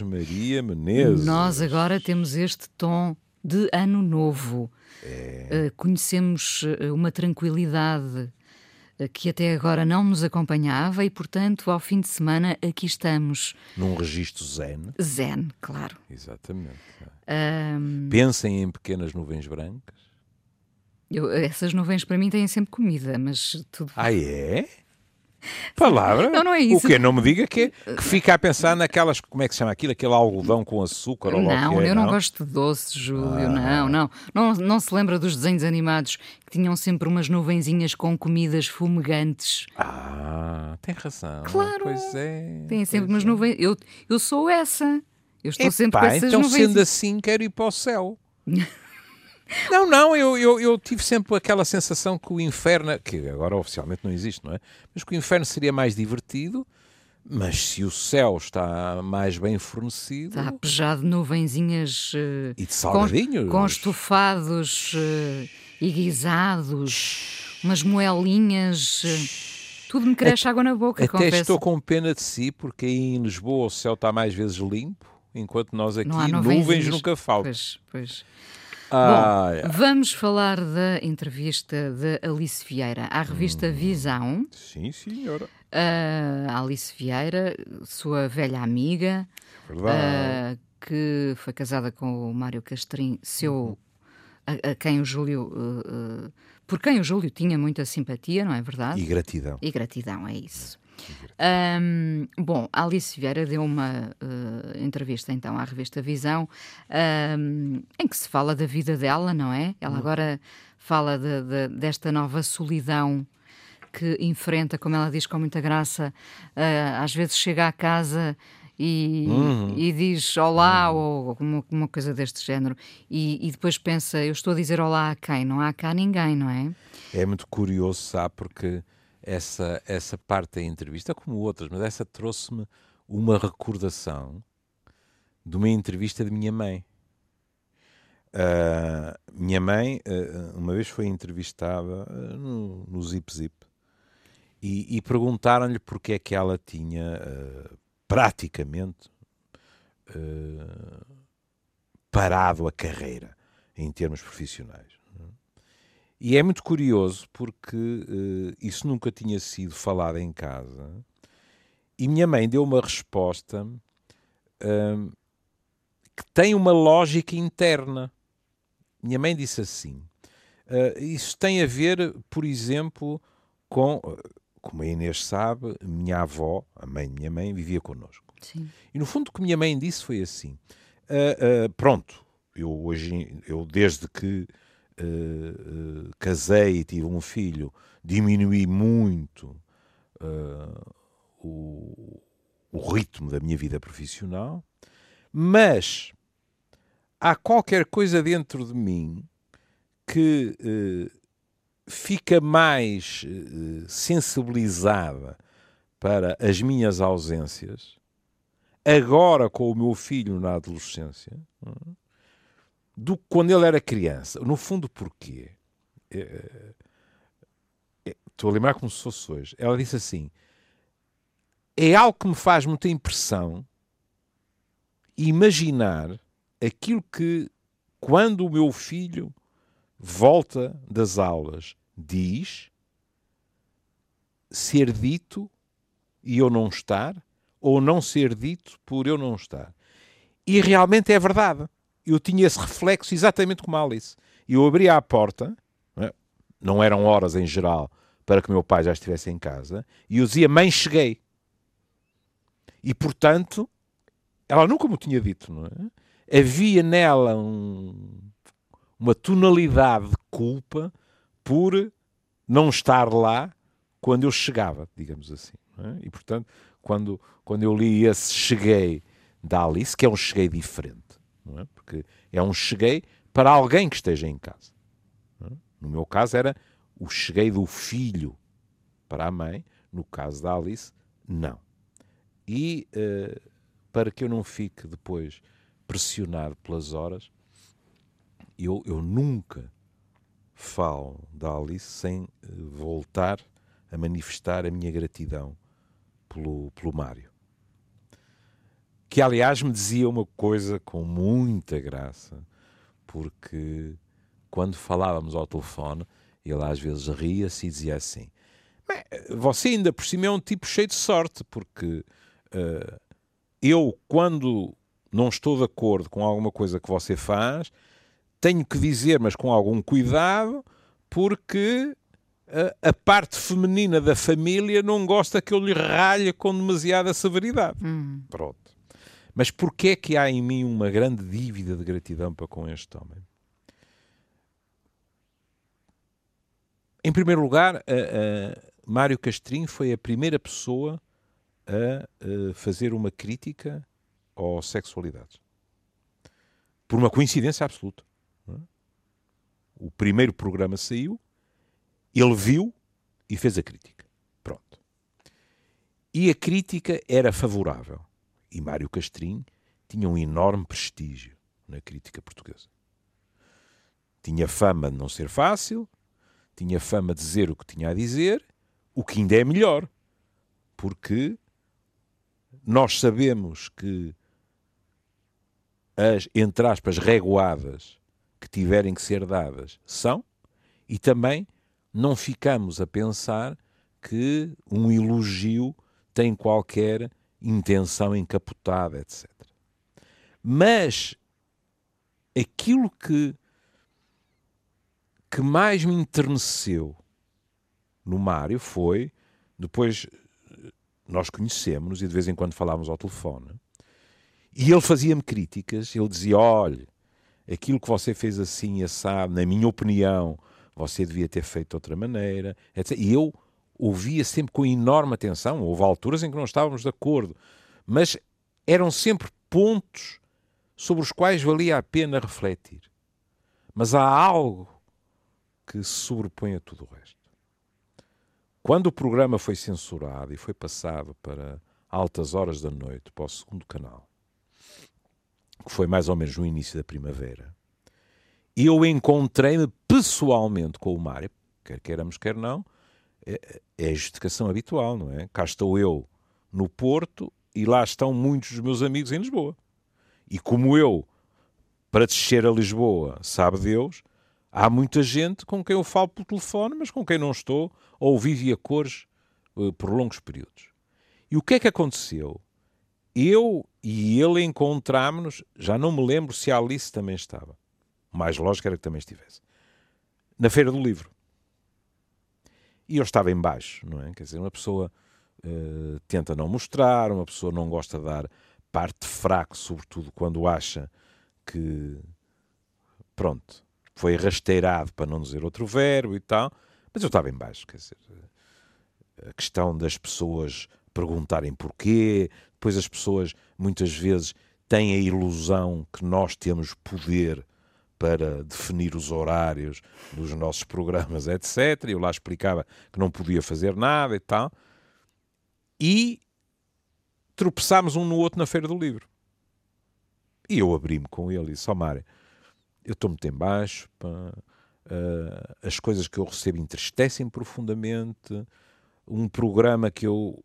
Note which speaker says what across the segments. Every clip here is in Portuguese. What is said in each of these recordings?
Speaker 1: Inês Maria Menezes.
Speaker 2: Nós agora temos este tom de ano novo.
Speaker 1: É.
Speaker 2: Uh, conhecemos uh, uma tranquilidade uh, que até agora não nos acompanhava e, portanto, ao fim de semana aqui estamos.
Speaker 1: Num registro zen.
Speaker 2: Zen, claro.
Speaker 1: Exatamente.
Speaker 2: Um,
Speaker 1: Pensem em pequenas nuvens brancas.
Speaker 2: eu- essas nuvens para mim têm sempre comida, mas tudo.
Speaker 1: Ah, é? Palavra?
Speaker 2: Não, não é isso.
Speaker 1: O quê? Não me diga que, que fica a pensar naquelas, como é que se chama aquilo? Aquele algodão com açúcar ou
Speaker 2: Não,
Speaker 1: que é,
Speaker 2: eu não, gosto de doce, Júlio, não, não, não. Não se lembra dos desenhos animados que tinham sempre umas nuvenzinhas com comidas fumegantes?
Speaker 1: Ah, tem razão.
Speaker 2: Claro.
Speaker 1: Pois é.
Speaker 2: Tem sempre umas
Speaker 1: é.
Speaker 2: nuvens. Eu, eu sou essa. Eu estou sempre com essas
Speaker 1: então
Speaker 2: nuvens.
Speaker 1: sendo assim, quero ir para o céu. Não, não, eu, eu, eu tive sempre aquela sensação que o inferno, que agora oficialmente não existe, não é? Mas que o inferno seria mais divertido, mas se o céu está mais bem fornecido
Speaker 2: Está pejado de nuvenzinhas eh,
Speaker 1: e de
Speaker 2: com,
Speaker 1: salgadinhos.
Speaker 2: com estofados eh, e guisados, umas moelinhas. eh, tudo me cresce água na boca,
Speaker 1: Até
Speaker 2: confesso.
Speaker 1: estou com pena de si, porque aí em Lisboa o céu está mais vezes limpo, enquanto nós aqui nuvens nunca faltam.
Speaker 2: Pois, pois.
Speaker 1: Ah,
Speaker 2: Bom, vamos falar da entrevista de Alice Vieira à
Speaker 1: Hum.
Speaker 2: revista Visão.
Speaker 1: sim, senhora.
Speaker 2: A Alice Vieira, sua velha amiga, ah, que foi casada com o Mário Castrim, seu, a, a quem o Júlio, ah, ah, por quem o Júlio tinha muita simpatia, não é verdade?
Speaker 1: E gratidão.
Speaker 2: E gratidão, é isso. Ahm, bom, a Alice Vieira deu uma eh, entrevista então à revista Visão ahm, em que se fala da vida dela, não é? Ela agora fala de- de- desta nova solidão que enfrenta, como ela diz com muita graça, ah, às vezes chega à casa e, e diz olá ou uma, uma coisa deste género e, e depois pensa, eu estou a dizer olá a quem? Não há cá ninguém, não é?
Speaker 1: É muito curioso, sabe, porque essa, essa parte da entrevista, como outras, mas essa trouxe-me uma recordação de uma entrevista de minha mãe. Ah, minha mãe, ah, uma vez foi entrevistada ah, no, no Zip Zip e, e perguntaram-lhe porque é que ela tinha praticamente parado a carreira em termos profissionais. E é muito curioso porque eh, isso nunca tinha sido falado em casa. E minha mãe deu uma resposta ahm, que tem uma lógica interna. Minha mãe disse assim: ah, Isso tem a ver, por exemplo, com, ah, como a Inês sabe, minha avó, a mãe de minha mãe, vivia connosco.
Speaker 2: Sim.
Speaker 1: E no fundo o que minha mãe disse foi assim: "Ah, ah, pronto, eu hoje, eu desde que ah, casei e tive um filho, diminuí muito ah, o, o ritmo da minha vida profissional, mas há qualquer coisa dentro de mim que eh, fica mais eh, sensibilizada para as minhas ausências, agora com o meu filho na adolescência, é? Do quando ele era criança. No fundo, porquê? Eh, eh, Estou a lembrar como se fosse hoje. Ela disse assim: é algo que me faz muita impressão imaginar aquilo que, quando o meu filho volta das aulas, diz ser dito e eu não estar, ou não ser dito por eu não estar. E realmente é verdade. Eu tinha esse reflexo exatamente como a Alice. Eu abria a porta, não é? não eram horas em geral para que meu pai já estivesse em casa, e eu dizia: Mãe, cheguei. E portanto, ela nunca me tinha dito, não é? Havia nela um- uma tonalidade de culpa por não estar lá quando eu chegava, digamos assim. é? E portanto, quando, quando eu li esse cheguei da Alice, que é um cheguei diferente, não é? porque é um cheguei para alguém que esteja em casa. é? No meu caso era o cheguei do filho para a mãe, no caso da Alice, não. E eh, para que eu não fique depois pressionado pelas horas, eu, eu nunca falo da Alice sem eh, voltar a manifestar a minha gratidão pelo, pelo Mário. Que, aliás, me dizia uma coisa com muita graça, porque quando falávamos ao telefone, ele às vezes ria-se e dizia assim: Você ainda por cima é um tipo cheio de sorte, porque uh, eu, quando não estou de acordo com alguma coisa que você faz, tenho que dizer, mas com algum cuidado, porque a, a parte feminina da família não gosta que eu lhe ralhe com demasiada severidade.
Speaker 2: Hum.
Speaker 1: Pronto. Mas porquê é que há em mim uma grande dívida de gratidão para com este homem? Em primeiro lugar, a, a Mário Castrinho foi a primeira pessoa a, a fazer uma crítica ou sexualidade. Por uma coincidência absoluta. É? O primeiro programa saiu, ele viu e fez a crítica. Pronto. E a crítica era favorável. E Mário Castrinho tinha um enorme prestígio na crítica portuguesa. Tinha fama de não ser fácil, tinha fama de dizer o que tinha a dizer, o que ainda é melhor, porque nós sabemos que as, entre aspas, reguadas que tiverem que ser dadas são, e também não ficamos a pensar que um elogio tem qualquer intenção encapotada, etc. Mas aquilo que, que mais me enterneceu no Mário foi, depois nós conhecemos e de vez em quando falávamos ao telefone, e ele fazia-me críticas, ele dizia: olhe, aquilo que você fez assim, assado, na minha opinião, você devia ter feito de outra maneira, etc. E eu ouvia sempre com enorme atenção. Houve alturas em que não estávamos de acordo, mas eram sempre pontos sobre os quais valia a pena refletir. Mas há algo que se sobrepõe a tudo o resto. Quando o programa foi censurado e foi passado para altas horas da noite para o segundo canal, que foi mais ou menos no início da primavera, eu encontrei-me pessoalmente com o Mário, quer queiramos, quer não, é, é a justificação habitual, não é? Cá estou eu no Porto e lá estão muitos dos meus amigos em Lisboa. E como eu, para descer a Lisboa, sabe Deus, há muita gente com quem eu falo por telefone, mas com quem não estou, ou vive a cores uh, por longos períodos. E o que é que aconteceu? Eu e ele encontrámos-nos, já não me lembro se a Alice também estava. O mais lógico era que também estivesse. Na Feira do Livro. E eu estava embaixo, não é? Quer dizer, uma pessoa uh, tenta não mostrar, uma pessoa não gosta de dar parte fraca, sobretudo quando acha que, pronto, foi rasteirado, para não dizer outro verbo e tal. Mas eu estava embaixo, quer dizer, a questão das pessoas perguntarem porquê, depois as pessoas muitas vezes têm a ilusão que nós temos poder para definir os horários dos nossos programas, etc. Eu lá explicava que não podia fazer nada e tal. E tropeçámos um no outro na Feira do Livro. E eu abri-me com ele e disse, oh, Mário, eu estou muito em baixo, pá, uh, as coisas que eu recebo entristecem profundamente, um programa que eu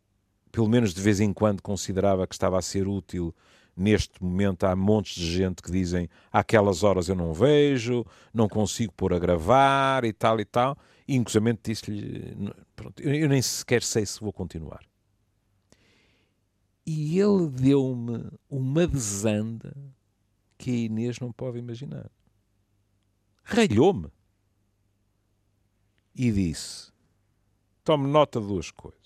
Speaker 1: pelo menos de vez em quando considerava que estava a ser útil. Neste momento há montes de gente que dizem aquelas horas eu não vejo, não consigo pôr a gravar e tal e tal. E inclusive disse-lhe, eu nem sequer sei se vou continuar. E ele deu-me uma desanda que a Inês não pode imaginar. Ralhou-me. E disse: Tome nota de duas coisas.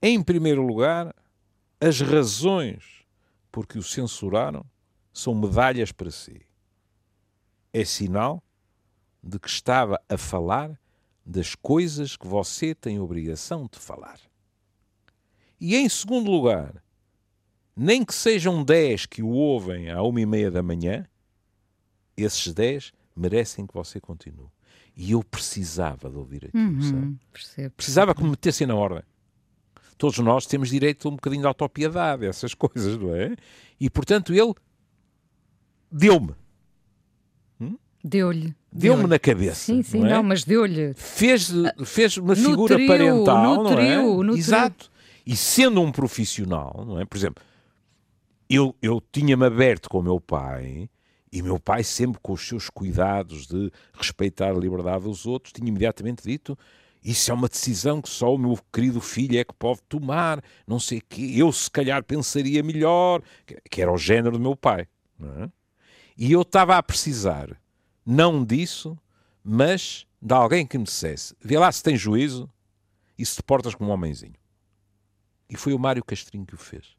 Speaker 1: Em primeiro lugar, as razões por que o censuraram são medalhas para si. É sinal de que estava a falar das coisas que você tem obrigação de falar. E em segundo lugar, nem que sejam dez que o ouvem à uma e meia da manhã, esses dez merecem que você continue. E eu precisava de ouvir aquilo,
Speaker 2: uhum? Percebo.
Speaker 1: Precisava que me metessem na ordem todos nós temos direito a um bocadinho de autopiedade, essas coisas, não é? E portanto ele deu-me.
Speaker 2: Hum? Deu-lhe.
Speaker 1: Deu-me na cabeça.
Speaker 2: Sim, sim,
Speaker 1: não,
Speaker 2: é?
Speaker 1: não
Speaker 2: mas deu-lhe.
Speaker 1: Fez, fez uma figura parental,
Speaker 2: nutriu,
Speaker 1: não é?
Speaker 2: Nutriu.
Speaker 1: Exato. E sendo um profissional, não é? Por exemplo, eu, eu tinha-me aberto com o meu pai, e meu pai, sempre com os seus cuidados de respeitar a liberdade dos outros, tinha imediatamente dito: Isso é uma decisão que só o meu querido filho é que pode tomar, não sei o quê. Eu, se calhar, pensaria melhor, que era o género do meu pai. É? E eu estava a precisar, não disso, mas de alguém que me dissesse: Vê lá se tens juízo e se te portas como um homenzinho. E foi o Mário Castrinho que o fez.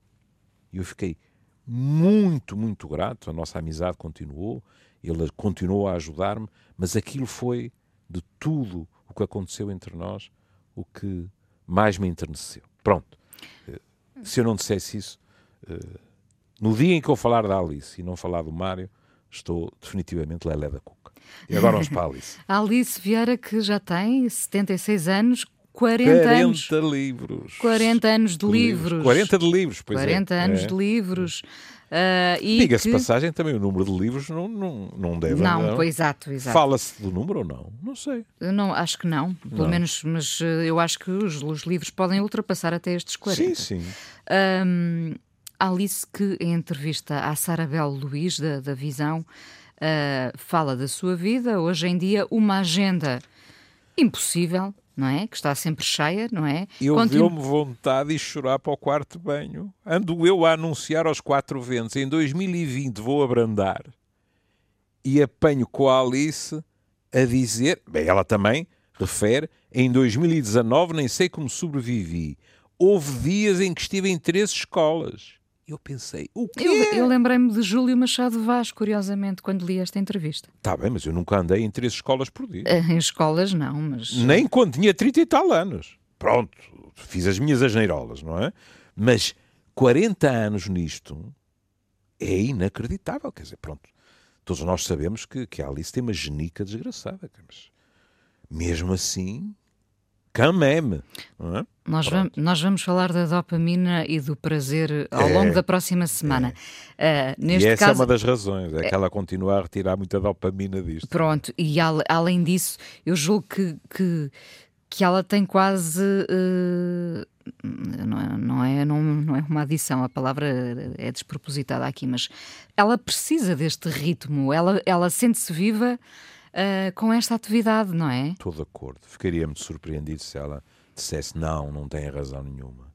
Speaker 1: E eu fiquei muito, muito grato. A nossa amizade continuou, ele continuou a ajudar-me, mas aquilo foi, de tudo o que aconteceu entre nós, o que mais me enterneceu. Pronto. Eh, se eu não dissesse isso, eh, no dia em que eu falar da Alice e não falar do Mário, estou definitivamente lelé da cuca. E agora vamos para a Alice.
Speaker 2: a Alice Vieira, que já tem 76 anos, 40,
Speaker 1: 40
Speaker 2: anos.
Speaker 1: livros.
Speaker 2: 40 anos de livros.
Speaker 1: 40 de livros, pois
Speaker 2: 40
Speaker 1: é.
Speaker 2: anos
Speaker 1: é.
Speaker 2: de livros. Uh,
Speaker 1: Diga-se
Speaker 2: que...
Speaker 1: passagem, também o número de livros não, não, não deve
Speaker 2: Não,
Speaker 1: não.
Speaker 2: pois, exato, exato.
Speaker 1: Fala-se do número ou não? Não sei.
Speaker 2: Não, acho que não, pelo
Speaker 1: Não.
Speaker 2: menos, mas uh, eu acho que os, os livros podem ultrapassar até estes 40.
Speaker 1: Sim, sim.
Speaker 2: Um, Alice, que em entrevista à Sara Bel Luís, da, da Visão, uh, fala da sua vida, hoje em dia, uma agenda impossível, não é? Que está sempre cheia, não é?
Speaker 1: Eu
Speaker 2: Continu-
Speaker 1: deu-me vontade de chorar para o quarto banho. Ando eu a anunciar aos quatro ventos. Em 2020 vou abrandar. E apanho com a Alice a dizer... Bem, ela também refere... Em 2019 nem sei como sobrevivi. Houve dias em que estive em três escolas. Eu pensei, o quê?
Speaker 2: Eu, eu lembrei-me de Júlio Machado Vaz, curiosamente, quando li esta entrevista.
Speaker 1: Está bem, mas eu nunca andei em três escolas por dia.
Speaker 2: Uh, Em escolas, não, mas.
Speaker 1: Nem quando tinha 30 e tal anos. Pronto, fiz as minhas asneirolas, não é? Mas 40 anos nisto é inacreditável. Quer dizer, pronto, todos nós sabemos que, que a Alice tem uma genica desgraçada. Mas mesmo assim, não é?
Speaker 2: Nós vamos, nós vamos falar da dopamina e do prazer ao
Speaker 1: É.
Speaker 2: longo da próxima semana. Uh, neste
Speaker 1: e essa
Speaker 2: caso,
Speaker 1: é uma das razões, é que ela continua a retirar muita dopamina disto.
Speaker 2: Pronto, e ale- além disso, eu julgo que, que, que ela tem quase. eh, não, é, não, é, não, não é uma adição, a palavra é despropositada aqui, mas ela precisa deste ritmo, ela, ela sente-se viva eh, com esta atividade, não é?
Speaker 1: Estou de acordo. Ficaria muito surpreendido se ela dissesse não, não tem razão nenhuma.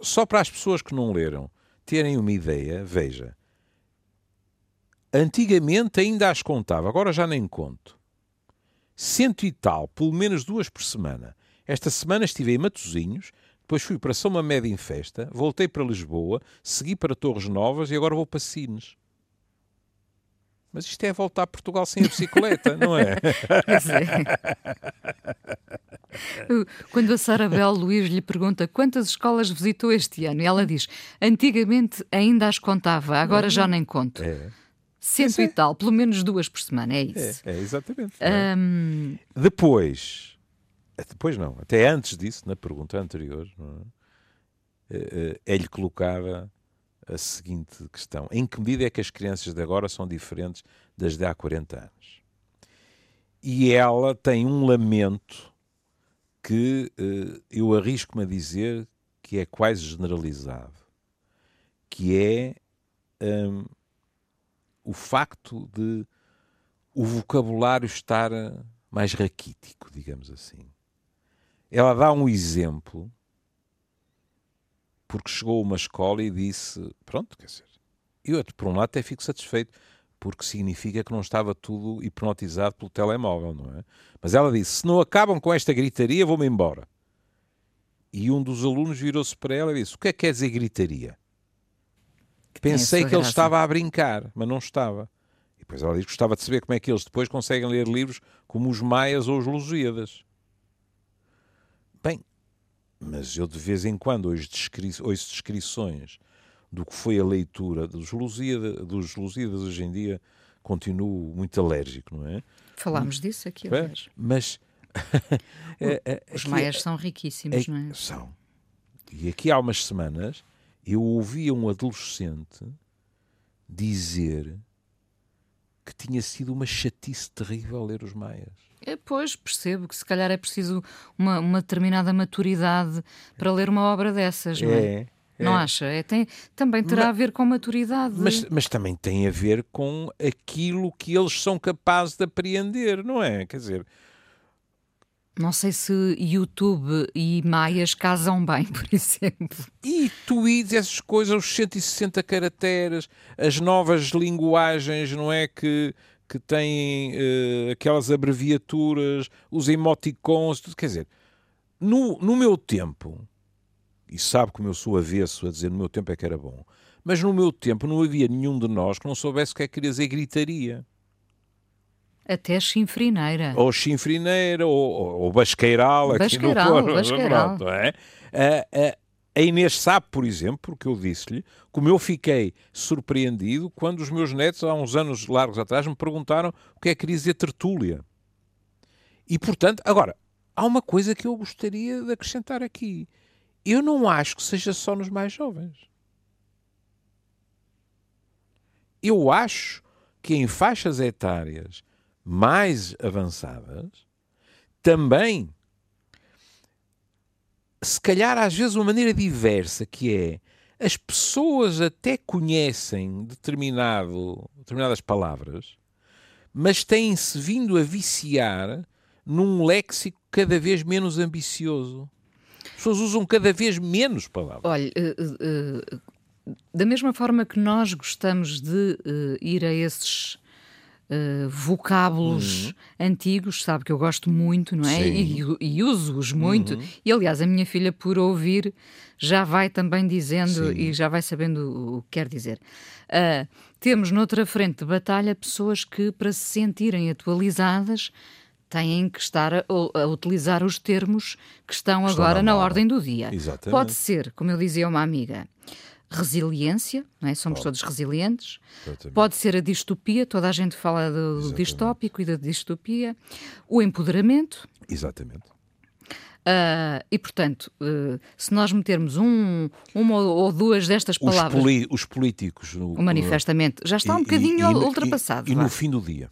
Speaker 1: Só para as pessoas que não leram terem uma ideia, veja. Antigamente ainda as contava, agora já nem conto. Cento e tal, pelo menos duas por semana. Esta semana estive em Matosinhos, depois fui para São Mamed em festa, voltei para Lisboa, segui para Torres Novas e agora vou para Sines. Mas isto é voltar a Portugal sem a bicicleta, não é?
Speaker 2: Pois é. Quando a Sara Bel Luís lhe pergunta quantas escolas visitou este ano, e ela diz: antigamente ainda as contava, agora já nem conto.
Speaker 1: É.
Speaker 2: Cento e tal, pelo menos duas por semana, é isso.
Speaker 1: É, é exatamente. é?
Speaker 2: Hum,
Speaker 1: Depois, eh, depois não, até antes disso, na pergunta anterior, é? Eh, eh, é-lhe colocada a seguinte questão: em que medida é que as crianças de agora são diferentes das de há 40 anos? E ela tem um lamento que eh, eu arrisco-me a dizer que é quase generalizado, que é hum, o facto de o vocabulário estar mais raquítico, digamos assim. Ela dá um exemplo porque chegou uma escola e disse: Pronto, quer dizer, eu por um lado até fico satisfeito porque significa que não estava tudo hipnotizado pelo telemóvel, não é? Mas ela disse: Se não acabam com esta gritaria, vou-me embora. E um dos alunos virou-se para ela e disse: O que é que quer dizer gritaria?
Speaker 2: a
Speaker 1: Pensei que ele
Speaker 2: graça.
Speaker 1: estava a brincar, mas não estava. E depois ela diz que gostava de saber como é que eles depois conseguem ler livros como os Maias ou os Lusíadas. Mas eu de vez em quando ouço, descri ouço descrições do que foi a leitura dos Lusíadas, dos Lusíadas hoje em dia, continuo muito alérgico, não é?
Speaker 2: falámos disso aqui,
Speaker 1: É,
Speaker 2: aliás.
Speaker 1: Mas é- é-
Speaker 2: Os
Speaker 1: aqui-
Speaker 2: maias são riquíssimos,
Speaker 1: é-
Speaker 2: não é?
Speaker 1: São. E aqui há umas semanas eu ouvia um adolescente dizer que tinha sido uma chatice terrível ler os Maias.
Speaker 2: É, pois, percebo que se calhar é preciso uma, uma determinada maturidade para ler uma obra dessas, não é? é não é. acha? É, tem, também terá mas, a ver com maturidade.
Speaker 1: Mas, mas também tem a ver com aquilo que eles são capazes de apreender, não é? Quer dizer,
Speaker 2: não sei se YouTube e Maias casam bem, por exemplo.
Speaker 1: E tweets, essas coisas, os 160 caracteres, as novas linguagens, não é? Que, que têm uh, aquelas abreviaturas, os emoticons, tudo. Quer dizer, no, no meu tempo, e sabe como eu sou avesso a dizer no meu tempo é que era bom, mas no meu tempo não havia nenhum de nós que não soubesse o que é que queria dizer gritaria.
Speaker 2: Até chinfrineira.
Speaker 1: Ou chinfrineira, ou, ou, ou basqueiral.
Speaker 2: Basqueiral, aqui no basqueiral.
Speaker 1: Pronto, é? a, a, a Inês sabe, por exemplo, porque eu disse-lhe, como eu fiquei surpreendido quando os meus netos, há uns anos largos atrás, me perguntaram o que é que queria dizer tertúlia. E, portanto, agora, há uma coisa que eu gostaria de acrescentar aqui. Eu não acho que seja só nos mais jovens. Eu acho que em faixas etárias mais avançadas, também, se calhar às vezes uma maneira diversa, que é as pessoas até conhecem determinado, determinadas palavras, mas têm-se vindo a viciar num léxico cada vez menos ambicioso. As pessoas usam cada vez menos palavras.
Speaker 2: Olha, uh, uh, da mesma forma que nós gostamos de uh, ir a esses uh, vocábulos uhum. antigos, sabe que eu gosto muito, não é? E, e uso-os muito. Uhum. E aliás, a minha filha, por ouvir, já vai também dizendo Sim. e já vai sabendo o que quer dizer. Uh, temos noutra frente de batalha pessoas que, para se sentirem atualizadas, têm que estar a, a, utilizar os termos que estão, estão agora na, na ordem do dia.
Speaker 1: Exatamente.
Speaker 2: Pode ser, como eu dizia uma amiga, resiliência, não é? somos todos resilientes. Exatamente. Pode ser a distopia, toda a gente fala do Exatamente. distópico e da distopia. O empoderamento.
Speaker 1: Exatamente.
Speaker 2: Uh, e, portanto, uh, se nós metermos um, uma ou duas destas palavras.
Speaker 1: Os, os políticos.
Speaker 2: O, manifestamente. Já está um bocadinho e, e, ultrapassado.
Speaker 1: E, e no fim do dia.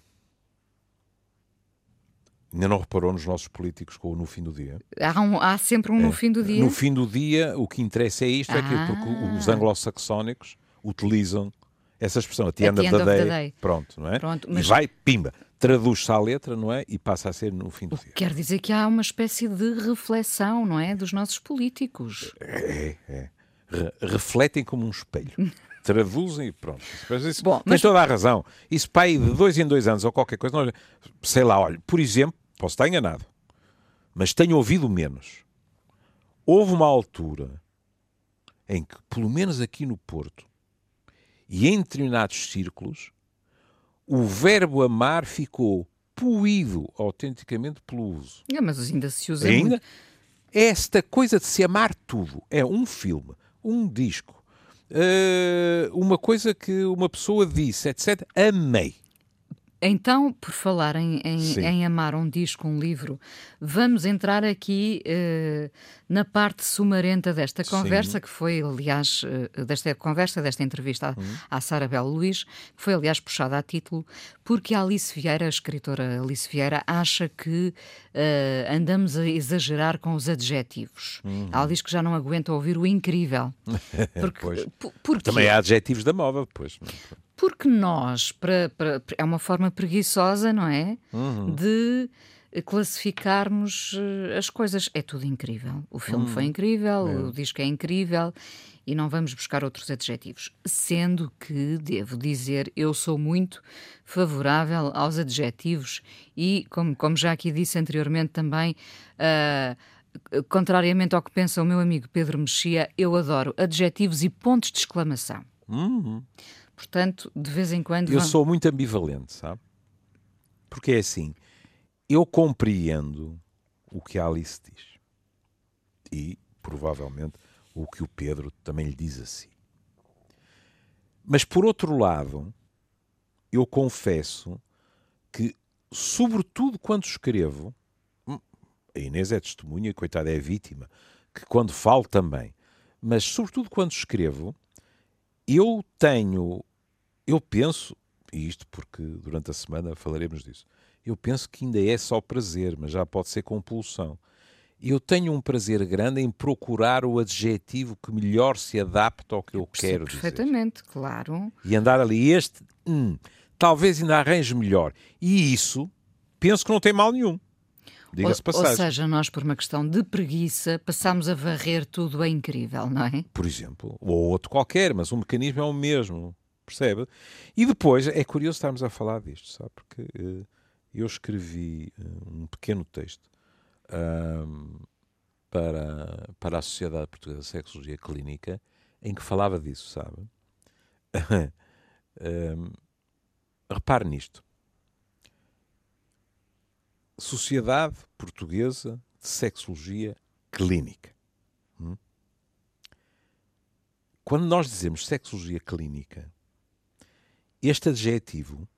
Speaker 1: Ainda não reparou nos nossos políticos com o no fim do dia?
Speaker 2: Há, um, há sempre um é. no fim do dia?
Speaker 1: No fim do dia, o que interessa é isto, ah. é que porque os anglo-saxónicos utilizam essa expressão, a the, end, of, the, day, day. Pronto, não é? Pronto, mas... E vai, pimba, traduz-se à letra, não é? E passa a ser no fim do dia.
Speaker 2: Quer dizer que há uma espécie de reflexão, não é? Dos nossos políticos.
Speaker 1: É, é. Re refletem como um espelho. traduzem e pronto. Isso, Bom, mas... Tem toda a razão. Isso para aí de dois em dois anos ou qualquer coisa, não, sei lá, olha, por exemplo, posso estar enganado, mas tenho ouvido menos. Houve uma altura em que, pelo menos aqui no Porto, e em determinados círculos, o verbo amar ficou poído autenticamente pelo uso.
Speaker 2: É, mas ainda se usa
Speaker 1: ainda
Speaker 2: muito.
Speaker 1: Esta coisa de se amar tudo é um filme, um disco, uh, uma coisa que uma pessoa disse, etc. Amei.
Speaker 2: Então, por falar em, em, em, amar um disco, um livro, vamos entrar aqui uh, na parte sumarenta desta conversa, Sim. que foi, aliás, uh, desta conversa, desta entrevista à, uhum. à Sara Belo Luís, que foi, aliás, puxada a título, porque a Alice Vieira, a escritora Alice Vieira, acha que uh, andamos a exagerar com os adjetivos. Uhum. Ela diz que já não aguenta ouvir o incrível.
Speaker 1: Porque, porque Também há adjetivos da moda, pois.
Speaker 2: Porque nós, para, para, é uma forma preguiçosa, não é?
Speaker 1: Uhum.
Speaker 2: De classificarmos eh, as coisas. É tudo incrível. O filme uhum. foi incrível, é. o disco é incrível e não vamos buscar outros adjetivos. Sendo que, devo dizer, eu sou muito favorável aos adjetivos e, como, como já aqui disse anteriormente também, uh, contrariamente ao que pensa o meu amigo Pedro Mexia, eu adoro adjetivos e pontos de exclamação.
Speaker 1: Uhum.
Speaker 2: Portanto, de vez em quando.
Speaker 1: Eu vamos... sou muito ambivalente, sabe? Porque é assim, eu compreendo o que a Alice diz. E, provavelmente, o que o Pedro também lhe diz assim. Mas, por outro lado, eu confesso que, sobretudo quando escrevo, hum, a Inês é testemunha, coitada, é vítima, que quando falo também, mas sobretudo quando escrevo, eu tenho eu penso, e isto porque durante a semana falaremos disso, eu penso que ainda é só prazer, mas já pode ser compulsão. Eu tenho um prazer grande em procurar o adjetivo que melhor se adapta ao que eu, eu quero
Speaker 2: dizer. Perfeitamente, claro.
Speaker 1: E andar ali, este, hum, talvez ainda arranje melhor. E isso, penso que não tem mal nenhum.
Speaker 2: Diga-se passagem. Ou seja, nós, por uma questão de preguiça, passamos a varrer tudo é incrível, não é?
Speaker 1: Por exemplo, ou outro qualquer, mas o mecanismo é o mesmo, percebe? E depois, é curioso estarmos a falar disto, sabe? Porque uh, eu escrevi uh, um pequeno texto uh, para, para a Sociedade Portuguesa de Sexologia Clínica em que falava disso, sabe? repare nisto. Sociedade Portuguesa de Sexologia Clínica. Hum? Quando nós dizemos sexologia clínica, este adjetivo,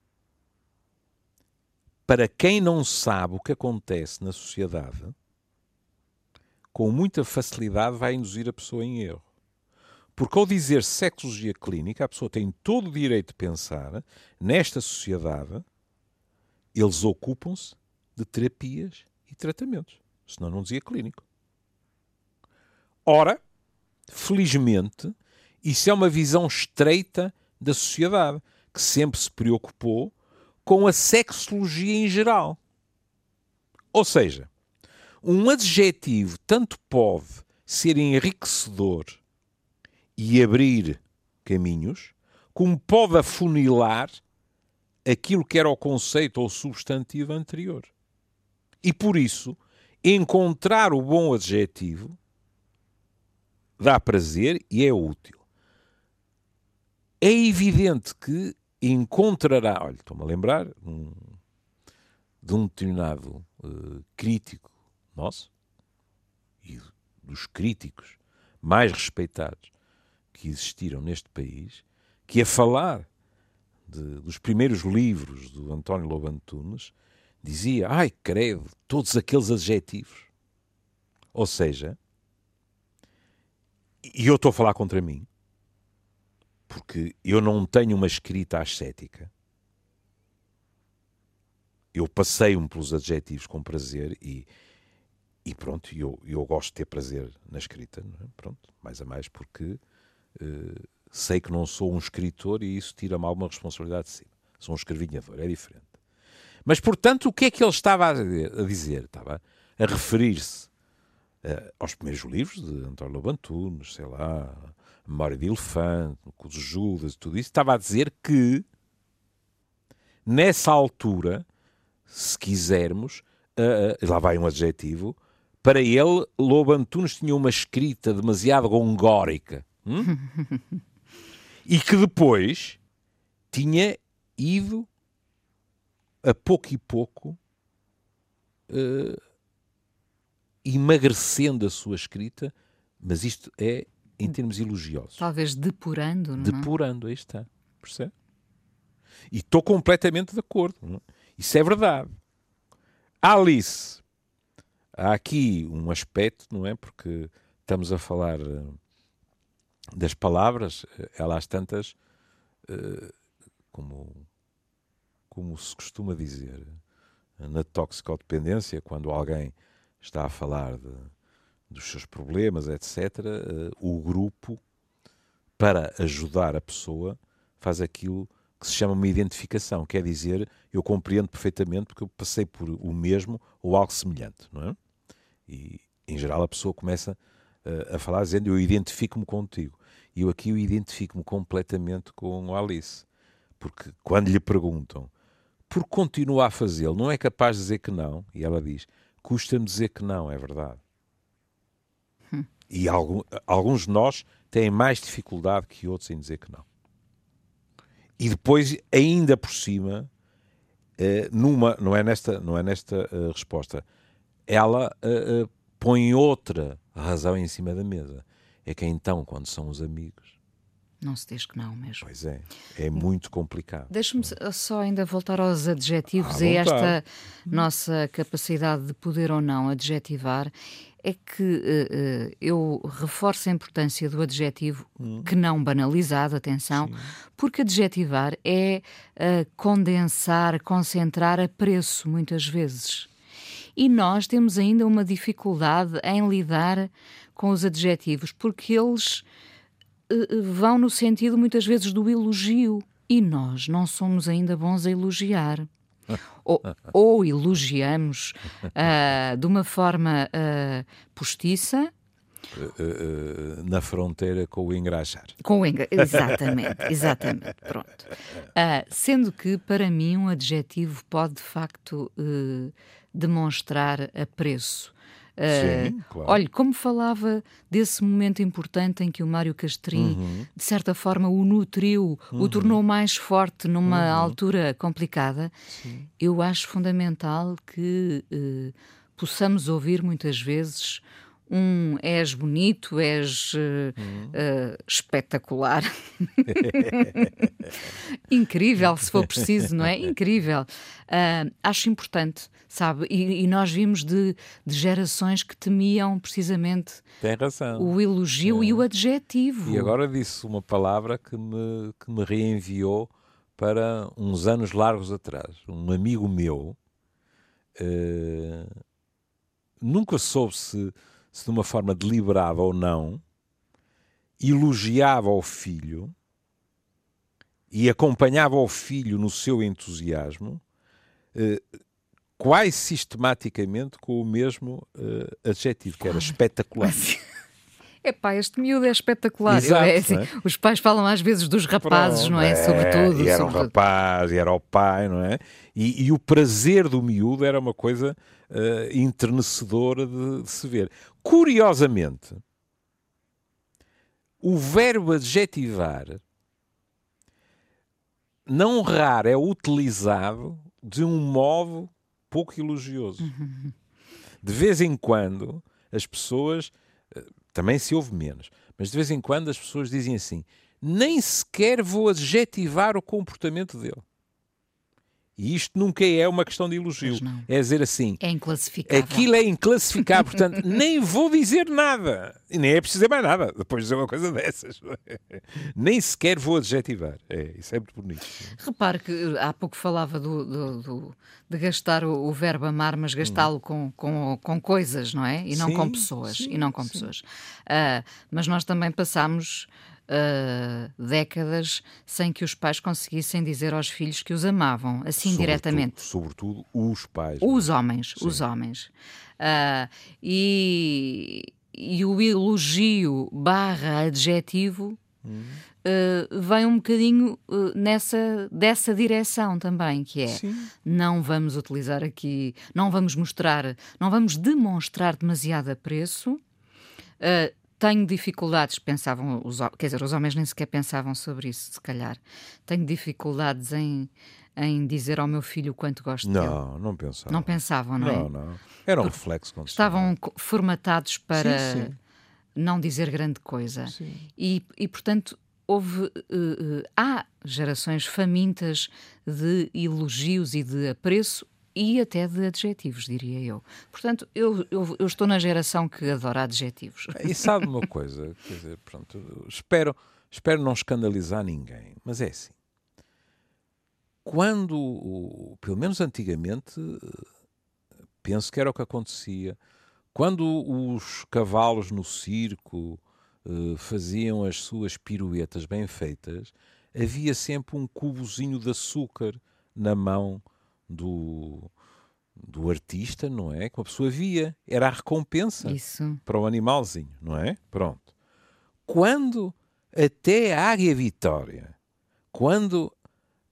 Speaker 1: para quem não sabe o que acontece na sociedade, com muita facilidade vai induzir a pessoa em erro. Porque ao dizer sexologia clínica, a pessoa tem todo o direito de pensar, nesta sociedade, eles ocupam-se de terapias e tratamentos. Senão não dizia clínico. Ora, felizmente, isso é uma visão estreita da sociedade, que sempre se preocupou com a sexologia em geral. Ou seja, um adjetivo tanto pode ser enriquecedor e abrir caminhos, como pode afunilar aquilo que era o conceito ou substantivo anterior. E por isso, encontrar o bom adjetivo dá prazer e é útil. É evidente que encontrará, olha, estou-me a lembrar um, de um determinado uh, crítico nosso e dos críticos mais respeitados que existiram neste país, que a falar de, dos primeiros livros do António Lobo Antunes, dizia, ai, credo, todos aqueles adjetivos. Ou seja, e eu estou a falar contra mim, porque eu não tenho uma escrita ascética. Eu passei-me pelos adjetivos com prazer e, e pronto, eu, eu gosto de ter prazer na escrita, é? pronto, mais a mais porque uh, sei que não sou um escritor e isso tira-me alguma responsabilidade de cima. Sou um escrevinhador, é diferente. Mas, portanto, o que é que ele estava a dizer? Estava a referir-se uh, aos primeiros livros de António Lobantunes, sei lá, Memória de Elefante, os Judas, tudo isso. Estava a dizer que, nessa altura, se quisermos, uh, lá vai um adjetivo, para ele, Lobo Antunes tinha uma escrita demasiado gongórica. Hum? e que depois tinha ido a pouco e pouco uh, emagrecendo a sua escrita, mas isto é em termos elogiosos.
Speaker 2: Talvez depurando, não
Speaker 1: é? Depurando, aí está. Percebe? E estou completamente de acordo. Não? É? Isso é verdade. Alice, há aqui um aspecto, não é? Porque estamos a falar uh, das palavras, ela às tantas, uh, como como se costuma dizer, na toxicodependência, quando alguém está a falar de, dos seus problemas, etc., uh, o grupo, para ajudar a pessoa, faz aquilo que se chama uma identificação, quer dizer, eu compreendo perfeitamente porque eu passei por o mesmo ou algo semelhante, não é? E, em geral, a pessoa começa uh, a falar dizendo eu identifico-me contigo. E eu aqui eu identifico-me completamente com Alice. Porque quando lhe perguntam por continuar a fazê-lo, não é capaz de dizer que não. E ela diz: custa-me dizer que não, é verdade. E alguns de nós têm mais dificuldade que outros em dizer que não. E depois, ainda por cima, eh, numa, não é nesta, não é nesta uh, resposta, ela uh, uh, põe outra razão em cima da mesa. É que então, quando são os amigos,
Speaker 2: Não se diz que não mesmo.
Speaker 1: Pois é, é muito complicado.
Speaker 2: Deixa-me só ainda voltar aos adjetivos e esta nossa capacidade de poder ou não adjetivar. É que eh, eh, eu reforço a importância do adjetivo, que não banalizado, atenção, porque adjetivar é eh, condensar, concentrar apreço, muitas vezes. E nós temos ainda uma dificuldade em lidar com os adjetivos, porque eles vão no sentido muitas vezes do elogio e nós não somos ainda bons a elogiar. Ou, ou elogiamos ah, de uma forma ah, postiça,
Speaker 1: Eh, eh, na fronteira com o engraxar.
Speaker 2: com o enga... Exatamente, exatamente. Pronto. Ah, sendo que, para mim, um adjetivo pode de facto eh, demonstrar apreço. Ah,
Speaker 1: Sim, claro.
Speaker 2: Olha, como falava desse momento importante em que o Mário Castrim,
Speaker 1: Uhum.
Speaker 2: de certa forma, o nutriu, o tornou mais forte numa
Speaker 1: Uhum.
Speaker 2: altura complicada, eu acho fundamental que eh, possamos ouvir muitas vezes um és bonito, és eh, espetacular. Incrível, se for preciso, não é? Incrível. Ah, acho importante, sabe? E, e nós vimos de, de gerações que temiam precisamente
Speaker 1: Tem razão.
Speaker 2: o elogio e o adjetivo.
Speaker 1: E agora disse uma palavra que me, que me reenviou para uns anos largos atrás. Um amigo meu eh, nunca soube se, se de uma forma deliberada ou não elogiava o filho e acompanhava o filho no seu entusiasmo, eh, quase sistematicamente com o mesmo eh, adjetivo, que era espetacular.
Speaker 2: Epá, este miúdo é espetacular.
Speaker 1: Exato,
Speaker 2: É assim,
Speaker 1: é?
Speaker 2: Os pais falam às vezes dos rapazes,
Speaker 1: Pronto,
Speaker 2: não é?
Speaker 1: é,
Speaker 2: Sobretudo.
Speaker 1: E era o
Speaker 2: sobretudo.
Speaker 1: rapaz, e era o pai, não é? E, e o prazer do miúdo era uma coisa enternecedora de, de se ver. Curiosamente, o verbo adjetivar, não raro, é utilizado de um modo pouco elogioso. De vez em quando, as pessoas, eh, também se ouve menos, mas de vez em quando as pessoas dizem assim: nem sequer vou adjetivar o comportamento dele. E isto nunca é uma questão de elogio. É dizer assim:
Speaker 2: É inclassificável.
Speaker 1: aquilo é inclassificável, portanto, nem vou dizer nada. E nem é preciso dizer mais nada depois de dizer uma coisa dessas. nem sequer vou adjetivar. É, isso é muito bonito.
Speaker 2: Repare que há pouco falava do, do- do- de gastar o, o verbo amar, mas gastá-lo com, com, com coisas, não é? E não
Speaker 1: Sim,
Speaker 2: com pessoas.
Speaker 1: sim,
Speaker 2: e não com
Speaker 1: sim.
Speaker 2: pessoas. Ah, mas nós também passamos ah, décadas sem que os pais conseguissem dizer aos filhos que os amavam, assim diretamente.
Speaker 1: Sobretudo, sobretudo os pais.
Speaker 2: Os homens, os homens. Ah, e, e o elogio barra adjetivo ah, vem um bocadinho ah, nessa, dessa direção também, que é
Speaker 1: Sim.
Speaker 2: não vamos utilizar aqui, não vamos mostrar, não vamos demonstrar demasiado apreço. Ah, tenho dificuldades, pensavam, os, quer dizer, os homens nem sequer pensavam sobre isso, se calhar. Tenho dificuldades em, em dizer ao meu filho o quanto gosto dele.
Speaker 1: Não, não pensava.
Speaker 2: Não pensavam, não, é?
Speaker 1: Não, não. Era um reflexo condicional.
Speaker 2: Estavam formatados para
Speaker 1: Sim, sim.
Speaker 2: não dizer grande coisa.
Speaker 1: Sim.
Speaker 2: E, e, portanto, houve. eh, eh, há gerações famintas de elogios e de apreço e até de adjetivos, diria eu. Portanto, eu, eu, eu estou na geração que adora adjetivos.
Speaker 1: E sabe uma coisa? Quer dizer, pronto, espero, espero não escandalizar ninguém, mas é assim. Quando, pelo menos antigamente, penso que era o que acontecia. Quando os cavalos no circo eh, faziam as suas piruetas bem feitas, havia sempre um cubozinho de açúcar na mão do, do artista, não é? Que uma pessoa via. Era a recompensa
Speaker 2: Isso.
Speaker 1: para o animalzinho, não é? Pronto. Quando até a águia Vitória, quando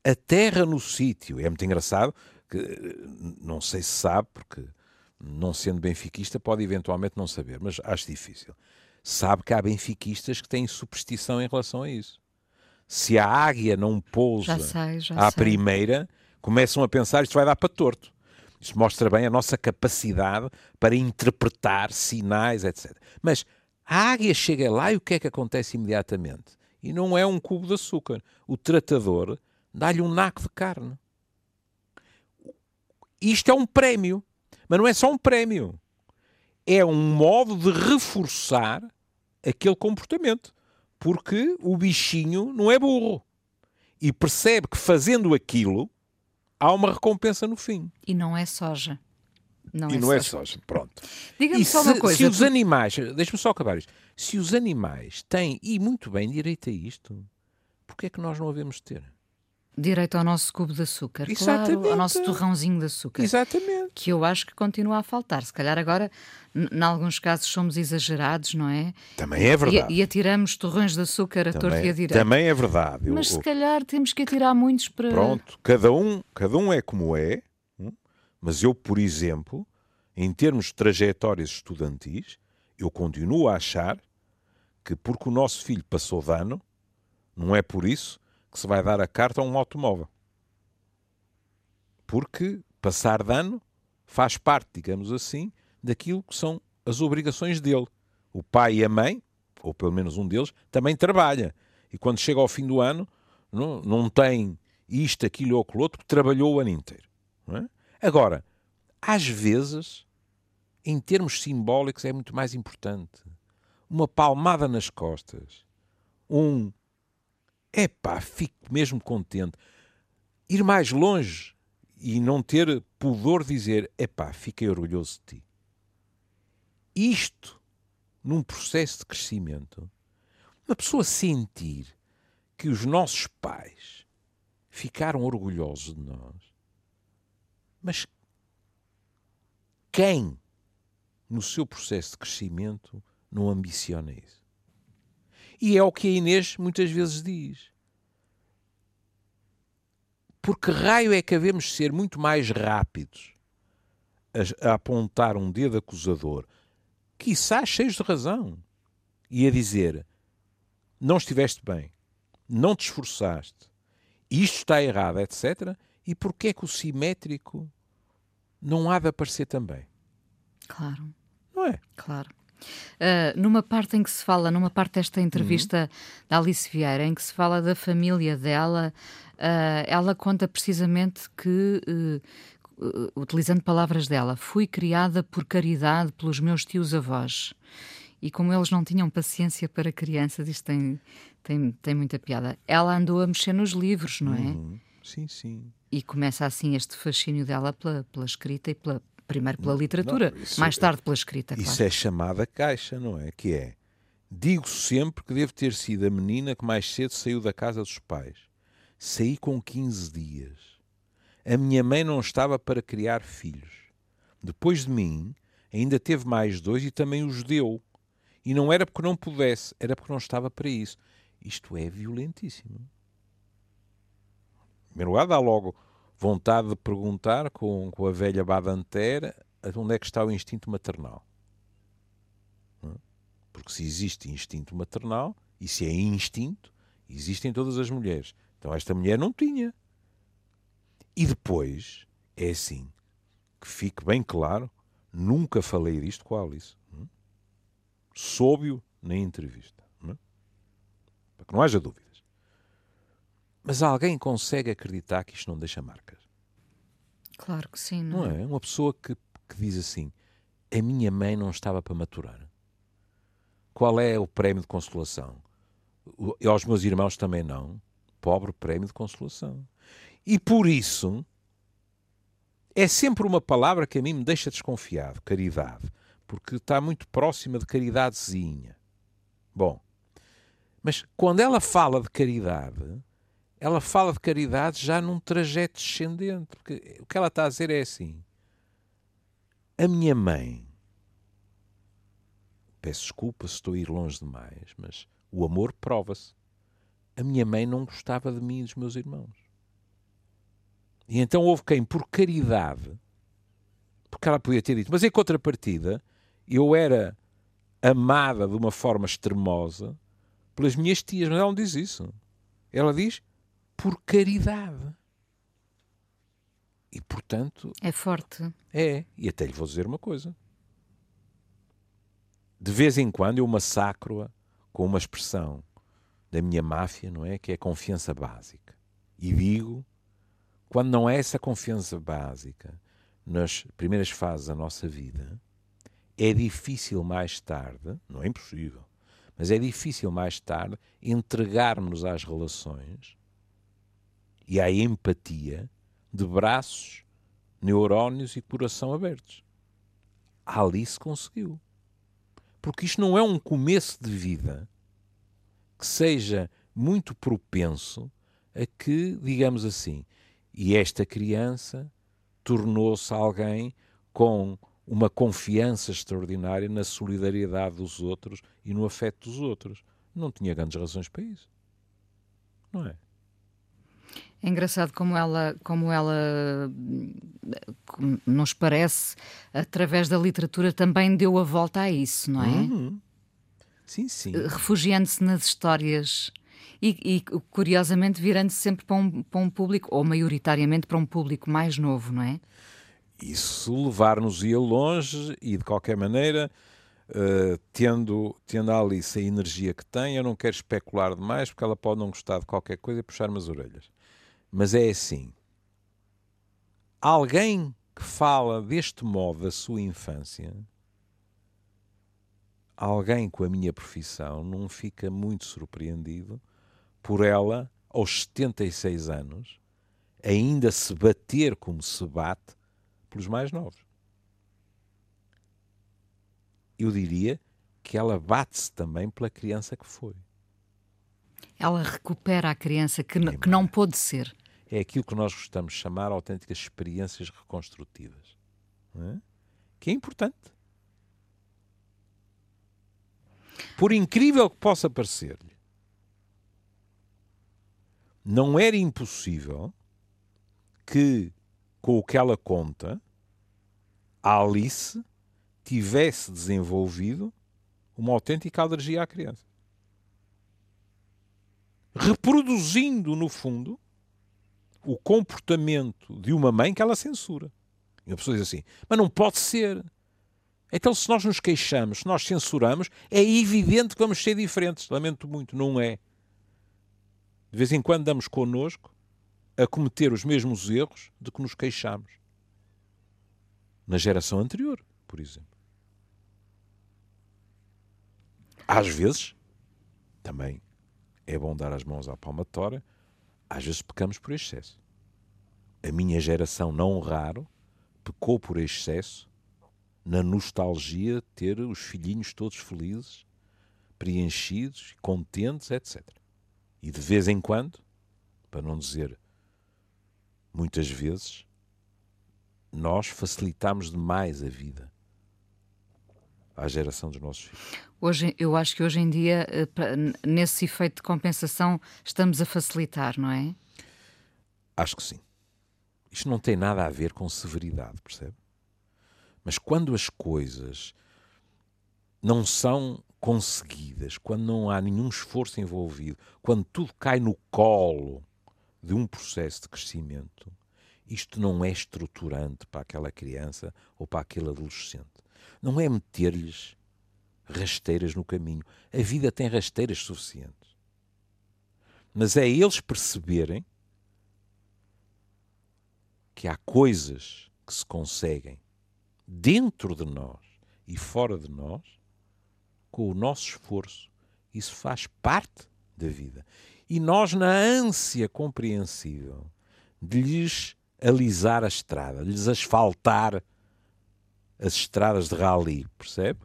Speaker 1: a terra no sítio, é muito engraçado, que não sei se sabe, porque não sendo benfiquista pode eventualmente não saber, mas acho difícil. Sabe que há benfiquistas que têm superstição em relação a isso. Se a águia não pousa
Speaker 2: Já sei, já
Speaker 1: à
Speaker 2: sei.
Speaker 1: primeira, começam a pensar isto vai dar para torto. Isto mostra bem a nossa capacidade para interpretar sinais, etc. Mas a águia chega lá e o que é que acontece imediatamente? e não é um cubo de açúcar. O tratador dá-lhe um naco de carne. Isto é um prémio, mas não é só um prémio. É um modo de reforçar aquele comportamento, porque o bichinho não é burro e percebe que fazendo aquilo há uma recompensa no fim.
Speaker 2: E não é soja.
Speaker 1: Não e é não é soja. é soja, pronto.
Speaker 2: Diga-me só
Speaker 1: se,
Speaker 2: uma coisa.
Speaker 1: Se os animais, deixa-me só acabar isto, se os animais têm, e muito bem, direito a isto, porquê é que nós não havemos ter?
Speaker 2: Direito ao nosso cubo de açúcar, Exatamente. claro, ao nosso torrãozinho de açúcar.
Speaker 1: Exatamente.
Speaker 2: Que eu acho que continua a faltar. Se calhar agora, em alguns casos, somos exagerados, não é?
Speaker 1: Também é verdade.
Speaker 2: E, e atiramos torrões de açúcar a torre e a direita.
Speaker 1: Também é verdade.
Speaker 2: Mas eu, se calhar temos que atirar muitos para.
Speaker 1: Pronto, cada um, cada um é como é, hum? mas eu, por exemplo, em termos de trajetórias estudantis, eu continuo a achar que porque o nosso filho passou de ano, não é por isso que se vai dar a carta a um automóvel. Porque passar de ano faz parte, digamos assim, daquilo que são as obrigações dele. O pai e a mãe, ou pelo menos um deles, também trabalha. E quando chega ao fim do ano, não, não tem isto, aquilo ou aquilo outro, porque trabalhou o ano inteiro. É? Agora, às vezes, em termos simbólicos, é muito mais importante. Uma palmada nas costas, um epá, fico mesmo contente. Ir mais longe e não ter pudor dizer, epá, fiquei orgulhoso de ti. Isto, num processo de crescimento, uma pessoa sentir que os nossos pais ficaram orgulhosos de nós, mas quem, no seu processo de crescimento, não ambiciona isso? E é o que a Inês muitas vezes diz. Porque raio é que havemos ser muito mais rápidos a, a apontar um dedo acusador, quiçá cheios de razão, e a dizer: não estiveste bem, não te esforçaste, isto está errado, etc. E porquê é que o simétrico não há de aparecer também?
Speaker 2: Claro.
Speaker 1: Não é?
Speaker 2: Claro. Uh, numa parte em que se fala, numa parte desta entrevista uhum. da Alice Vieira, em que se fala da família dela, uh, ela conta precisamente que, uh, utilizando palavras dela, fui criada por caridade pelos meus tios-avós. E como eles não tinham paciência para crianças, isto tem, tem, tem muita piada. Ela andou a mexer nos livros, não é?
Speaker 1: Uhum. Sim, sim.
Speaker 2: E começa assim este fascínio dela pela, pela escrita e pela, Primeiro pela literatura, não, mais é- tarde pela escrita.
Speaker 1: Isso
Speaker 2: claro.
Speaker 1: é chamada caixa, não é? Que é. Digo sempre que devo ter sido a menina que mais cedo saiu da casa dos pais. Saí com 15 dias. A minha mãe não estava para criar filhos. Depois de mim, ainda teve mais dois e também os deu. E não era porque não pudesse, era porque não estava para isso. Isto é violentíssimo. Em primeiro lugar, dá logo vontade de perguntar com, com a velha Badanter onde é que está o instinto maternal. É? Porque se existe instinto maternal, e se é instinto, existem todas as mulheres. Então esta mulher não tinha. E depois, é assim, que fique bem claro, nunca falei disto com a Alice. É? Soube-o na entrevista. É? Para que não haja dúvida. Mas alguém consegue acreditar que isto não deixa marcas?
Speaker 2: Claro que sim. Não,
Speaker 1: não é? Uma pessoa que, que diz assim: a minha mãe não estava para maturar. Qual é o prémio de consolação? E aos meus irmãos também não. Pobre prémio de consolação. E por isso é sempre uma palavra que a mim me deixa desconfiado, caridade, porque está muito próxima de caridadezinha. Bom, mas quando ela fala de caridade, ela fala de caridade já num trajeto descendente. Porque o que ela está a dizer é assim: a minha mãe, peço desculpa se estou a ir longe demais, mas o amor prova-se. A minha mãe não gostava de mim e dos meus irmãos. E então houve quem, por caridade, porque ela podia ter dito, mas em contrapartida, eu era amada de uma forma extremosa pelas minhas tias, mas ela não diz isso. Ela diz, por caridade. E, portanto.
Speaker 2: É forte.
Speaker 1: É. E até lhe vou dizer uma coisa. De vez em quando eu massacro-a com uma expressão da minha máfia, não é? Que é a confiança básica. E digo, quando não é essa confiança básica nas primeiras fases da nossa vida, é difícil mais tarde, não é impossível, mas é difícil mais tarde entregarmos às relações e à empatia de braços, neurónios e coração abertos. A Alice conseguiu. Porque isto não é um começo de vida que seja muito propenso a que, digamos assim, e esta criança tornou-se alguém com uma confiança extraordinária na solidariedade dos outros e no afeto dos outros. Não tinha grandes razões para isso. Não é?
Speaker 2: É engraçado como ela, como ela como nos parece, através da literatura também deu a volta a isso, não é?
Speaker 1: Uhum. Sim, sim.
Speaker 2: Refugiando-se nas histórias e, e curiosamente virando-se sempre para um, para um público, ou maioritariamente para um público mais novo, não é?
Speaker 1: Isso levar-nos-ia longe e, de qualquer maneira, uh, tendo, tendo a Alice a energia que tem, eu não quero especular demais, porque ela pode não gostar de qualquer coisa e puxar-me as orelhas. Mas é assim: alguém que fala deste modo da sua infância, alguém com a minha profissão, não fica muito surpreendido por ela, aos 76 anos, ainda se bater como se bate pelos mais novos. Eu diria que ela bate-se também pela criança que foi.
Speaker 2: Ela recupera a criança que, que não pôde ser.
Speaker 1: É aquilo que nós gostamos de chamar autênticas experiências reconstrutivas. É? Que é importante. Por incrível que possa parecer-lhe, não era impossível que, com o que ela conta, a Alice tivesse desenvolvido uma autêntica alergia à criança. Reproduzindo, no fundo, o comportamento de uma mãe que ela censura. E a pessoa diz assim: mas não pode ser. Então, se nós nos queixamos, se nós censuramos, é evidente que vamos ser diferentes. Lamento muito, não é. De vez em quando damos connosco a cometer os mesmos erros de que nos queixamos. Na geração anterior, por exemplo. Às vezes, também é bom dar as mãos à palmatória, às vezes pecamos por excesso. A minha geração, não raro, pecou por excesso na nostalgia de ter os filhinhos todos felizes, preenchidos, contentes, etc. E de vez em quando, para não dizer muitas vezes, nós facilitamos demais a vida à geração dos nossos filhos.
Speaker 2: Hoje, eu acho que hoje em dia, eh, nesse efeito de compensação, estamos a facilitar, não é?
Speaker 1: Acho que sim. Isto não tem nada a ver com severidade, percebe? Mas quando as coisas não são conseguidas, quando não há nenhum esforço envolvido, quando tudo cai no colo de um processo de crescimento, isto não é estruturante para aquela criança ou para aquele adolescente. Não é meter-lhes rasteiras no caminho. A vida tem rasteiras suficientes. Mas é eles perceberem que há coisas que se conseguem dentro de nós e fora de nós com o nosso esforço. Isso faz parte da vida. E nós, na ânsia compreensível de lhes alisar a estrada, de lhes asfaltar as estradas de rally, percebe?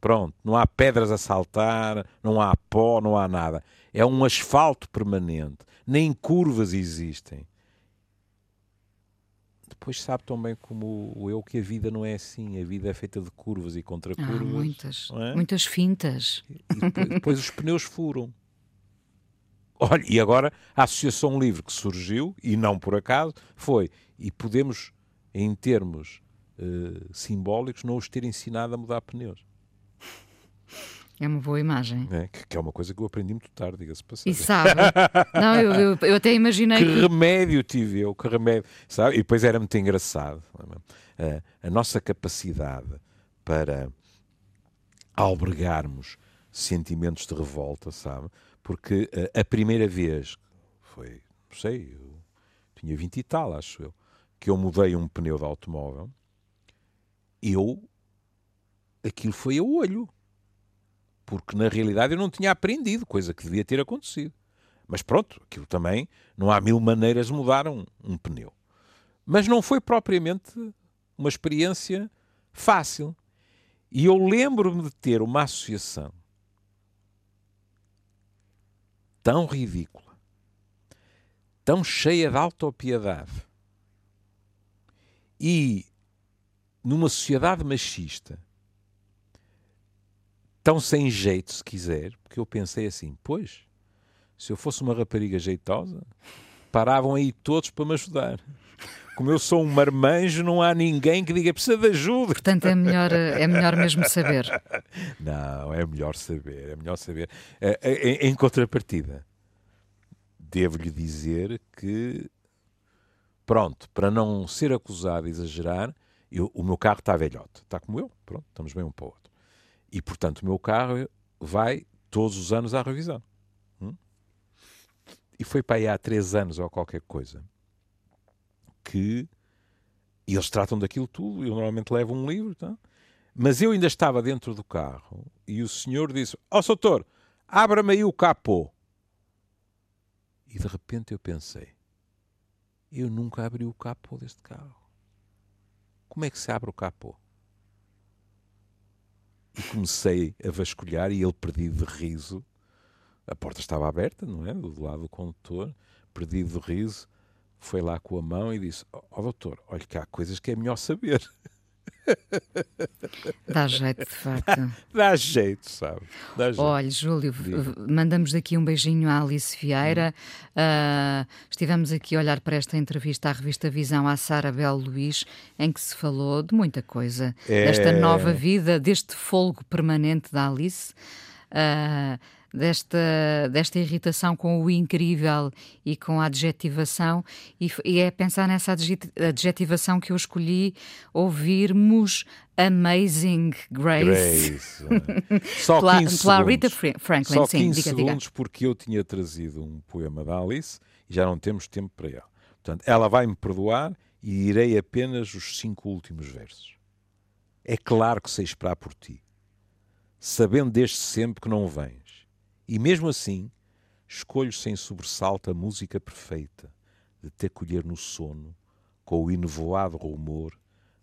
Speaker 1: Pronto, não há pedras a saltar, não há pó, não há nada. É um asfalto permanente, nem curvas existem. Depois sabe tão bem como eu que a vida não é assim, a vida é feita de curvas e contracurvas. Ah,
Speaker 2: muitas,
Speaker 1: é?
Speaker 2: muitas fintas.
Speaker 1: E depois, depois os pneus furam. Olha, e agora a Associação Livre que surgiu, e não por acaso, foi, e podemos, em termos uh, simbólicos, não os ter ensinado a mudar pneus.
Speaker 2: É uma boa imagem.
Speaker 1: É, que, que, é uma coisa que eu aprendi muito tarde, diga-se passagem.
Speaker 2: E sabe? Não, eu, eu, eu, até imaginei.
Speaker 1: Que, que, remédio tive eu, que remédio. Sabe? E depois era muito engraçado. Uh, a nossa capacidade para albergarmos sentimentos de revolta, sabe? Porque uh, a primeira vez, foi, não sei, eu tinha 20 e tal, acho eu, que eu mudei um pneu de automóvel, eu, aquilo foi a olho. Porque na realidade eu não tinha aprendido, coisa que devia ter acontecido. Mas pronto, aquilo também, não há mil maneiras de mudar um, um pneu. Mas não foi propriamente uma experiência fácil. E eu lembro-me de ter uma associação tão ridícula, tão cheia de autopiedade e numa sociedade machista tão sem jeito, se quiser, porque eu pensei assim, pois, se eu fosse uma rapariga jeitosa, paravam aí todos para me ajudar. Como eu sou um marmanjo, não há ninguém que diga precisa de ajuda.
Speaker 2: Portanto, é melhor, é melhor mesmo saber.
Speaker 1: Não, é melhor saber, é melhor saber. É, é, em contrapartida, devo-lhe dizer que, pronto, para não ser acusado de exagerar, eu, o meu carro está velhote, está como eu, pronto, estamos bem um para o outro. E, portanto, o meu carro vai todos os anos à revisão. Hum? E foi para aí há três anos ou qualquer coisa que e eles tratam daquilo tudo. Eu normalmente levo um livro, tá? mas eu ainda estava dentro do carro e o senhor disse: Ó, oh, doutor, abra-me aí o capô. E de repente eu pensei: eu nunca abri o capô deste carro. Como é que se abre o capô? E comecei a vasculhar e ele perdido de riso. A porta estava aberta, não é? Do lado do condutor, perdido de riso foi lá com a mão e disse: Ó oh, doutor, olha que há coisas que é melhor saber.
Speaker 2: Dá jeito, de facto.
Speaker 1: Dá jeito, sabe? Dá jeito.
Speaker 2: Olha, Júlio, mandamos daqui um beijinho à Alice Vieira. Uh, estivemos aqui a olhar para esta entrevista à revista Visão à Sara Bel Luís, em que se falou de muita coisa, é... desta nova vida, deste folgo permanente da Alice. Uh, desta, desta irritação com o incrível e com a adjetivação, e, e é pensar nessa adjetivação que eu escolhi ouvirmos Amazing Grace.
Speaker 1: Grace. Só 15
Speaker 2: Pela Rita Franklin,
Speaker 1: Só
Speaker 2: 15
Speaker 1: sim, segundos diga. porque eu tinha trazido um poema da Alice e já não temos tempo para ela. Portanto, ela vai me perdoar e irei apenas os cinco últimos versos. É claro que sei esperar por ti, sabendo desde sempre que não vens e mesmo assim, escolho sem sobressalto a música perfeita de te acolher no sono com o inovoado rumor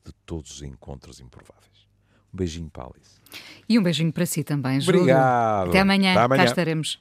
Speaker 1: de todos os encontros improváveis. Um beijinho para Alice.
Speaker 2: E um beijinho para si também, Júlio.
Speaker 1: Obrigado.
Speaker 2: Até amanhã. Até amanhã. Cá estaremos.